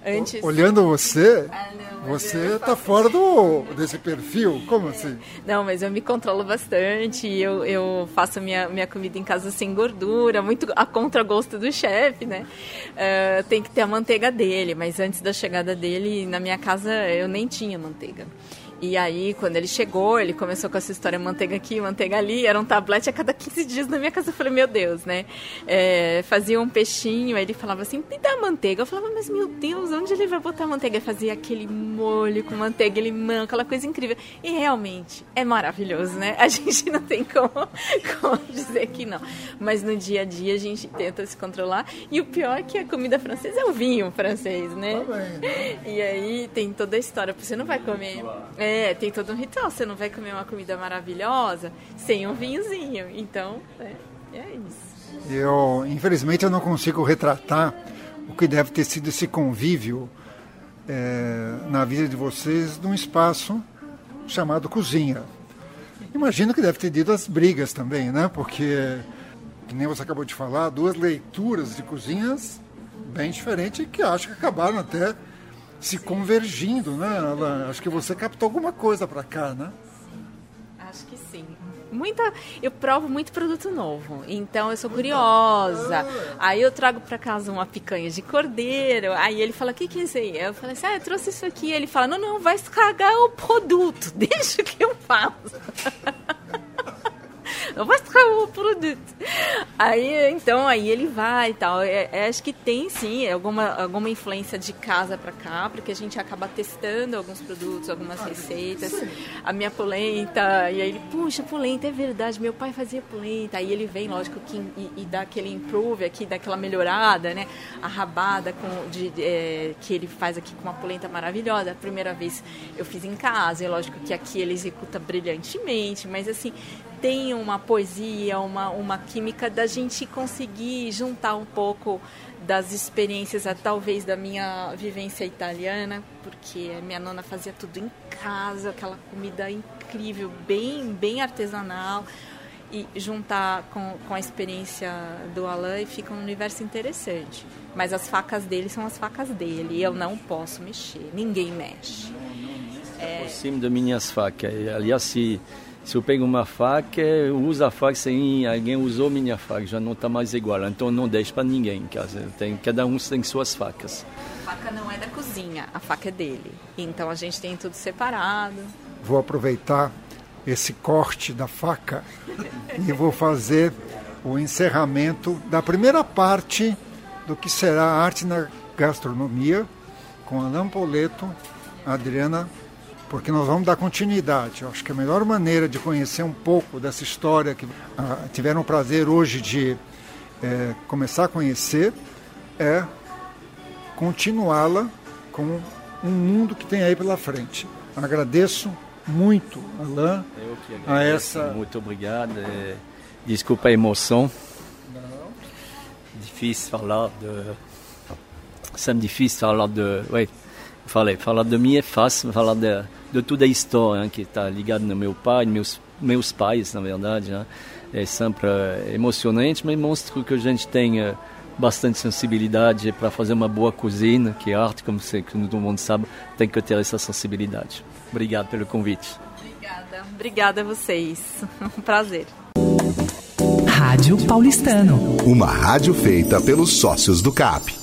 antes.
Olhando você,
Ah, não,
você
faço
fora do, desse perfil. Como assim?
Não, mas eu me controlo bastante. Eu, eu faço minha, minha comida em casa sem gordura, muito a contragosto do chefe, né? Eh, tem que ter a manteiga dele, mas antes da chegada dele, na minha casa eu nem tinha manteiga. E aí, quando ele chegou, ele começou com essa história manteiga aqui, manteiga ali, era um tablete a cada 15 dias na minha casa. Eu falei, meu Deus, né? É, fazia um peixinho, aí ele falava assim, me dá manteiga. Eu falava, mas meu Deus, onde ele vai botar manteiga? Ele fazia aquele molho com manteiga, limão, aquela coisa incrível. E realmente, é maravilhoso, né? A (laughs) gente não tem como, como dizer que não. Mas no dia a dia a gente tenta se controlar. E o pior é que a comida francesa é o vinho francês, né?
Tá bem, né? (laughs)
E aí tem toda a história, você não vai comer. É, tem todo um ritual, você não vai comer uma comida maravilhosa sem um vinhozinho. Então, é, é isso.
Eu, infelizmente, eu não consigo retratar o que deve ter sido esse convívio eh, na vida de vocês num espaço chamado cozinha. Imagino que deve ter tido as brigas também, né? Porque, que nem você acabou de falar, duas leituras de cozinhas bem diferentes que acho que acabaram até se convergindo, né? Alan? Acho que você captou alguma coisa para cá, né?
Acho que sim. Muita, eu provo muito produto novo, então eu sou curiosa. Aí eu trago para casa uma picanha de cordeiro. Aí ele fala: "O que que é isso aí?" Eu falei assim: "Ah, eu trouxe isso aqui". Ele fala: "Não, não, vai estragar o produto. (laughs) Deixa que eu faço". Não vai estragar o produto. Aí, então, aí ele vai e tal. É, é, acho que tem sim alguma, alguma influência de casa para cá, porque a gente acaba testando alguns produtos, algumas receitas. A minha polenta, e aí ele, puxa, polenta, é verdade, meu pai fazia polenta. Aí ele vem, lógico, que, e, e dá aquele improve aqui, dá aquela melhorada, né? A rabada com, de, é, que ele faz aqui com uma polenta maravilhosa. A primeira vez eu fiz em casa, e lógico que aqui ele executa brilhantemente, mas assim, tem uma poesia, uma, uma química da gente conseguir juntar um pouco das experiências, talvez da minha vivência italiana, porque minha nona fazia tudo em casa, aquela comida incrível, bem, bem artesanal, e juntar com, com a experiência do Alain fica um universo interessante. Mas as facas dele são as facas dele, eu não posso mexer, ninguém mexe.
Por cima das minhas facas. Aliás, se, se eu pego uma faca, eu uso a faca sem alguém usou minha faca, já não está mais igual. Então não deixo para ninguém em casa. Tem, cada um tem suas facas.
A faca não é da cozinha, a faca é dele. Então a gente tem tudo separado.
Vou aproveitar esse corte da faca e vou fazer o encerramento da primeira parte do que será a arte na gastronomia com Alain Poleto, Adriana, porque nós vamos dar continuidade. Eu acho que a melhor maneira de conhecer um pouco dessa história que ah, tiveram o prazer hoje de eh, começar a conhecer é continuá-la com um mundo que tem aí pela frente. Agradeço muito, Alain, a essa
Muito obrigado. É, Desculpa a emoção. Difícil falar de. Sempre difícil falar de. Oui, falei, falar de mim é fácil, falar de, de toda a história hein, que está ligada no meu pai, meus meus pais, na verdade. Né? é sempre emocionante, mas mostra que a gente tem bastante sensibilidade para fazer uma boa cozinha, que é arte, como você, como todo mundo sabe, tem que ter essa sensibilidade. Obrigado pelo convite.
Obrigada. Obrigada a vocês. (laughs) Um prazer.
Rádio Paulistano.
Uma rádio feita pelos sócios do CAP.